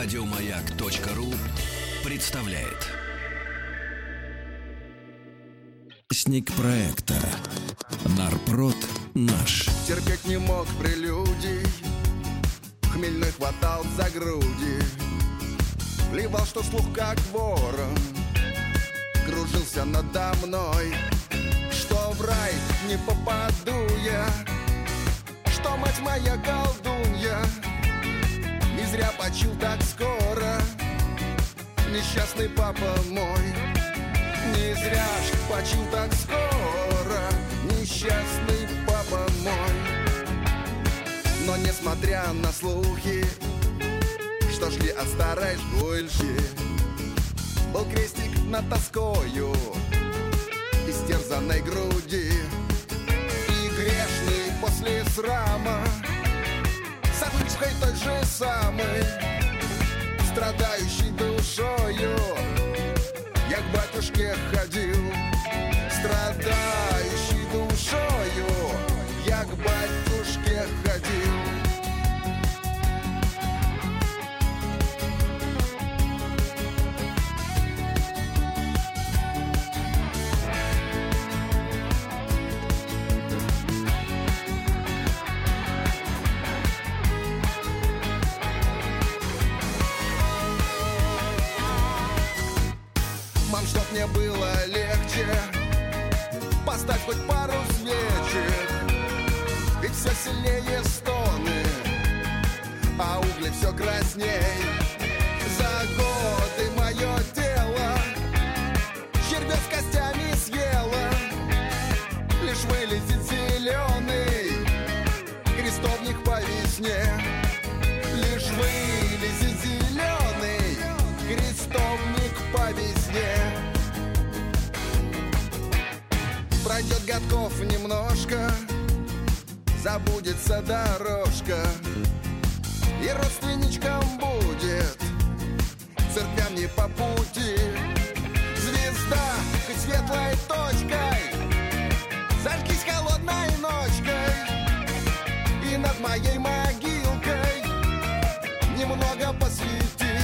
Радиомаяк.ру представляет. Участник проекта Нарпрод наш. Терпеть не мог прелюдий Хмельной хватал за груди Плевал, что слух как ворон Кружился надо мной Что в рай не попаду я Что мать моя колдунья Не зря почил так Несчастный папа мой. Не зря ж почил так скоро Несчастный папа мой. Но несмотря на слухи Что шли от старой жгульки Был крестик над тоскою Истерзанной груди. И грешный после срама С той же самой Страдающий Я мне было легче. Поставь хоть пару свечек Ведь все сильнее стоны А угли все красней. За годы мое тело Червя с костями съела Лишь вылезет зеленый Крестовник по весне Пройдет годков немножко Забудется дорожка И родственничкам будет Церквям не по пути. Звезда хоть светлой точкой Зажгись холодной ночкой И над моей могилкой Немного посвети.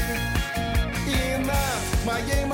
И над моей могилкой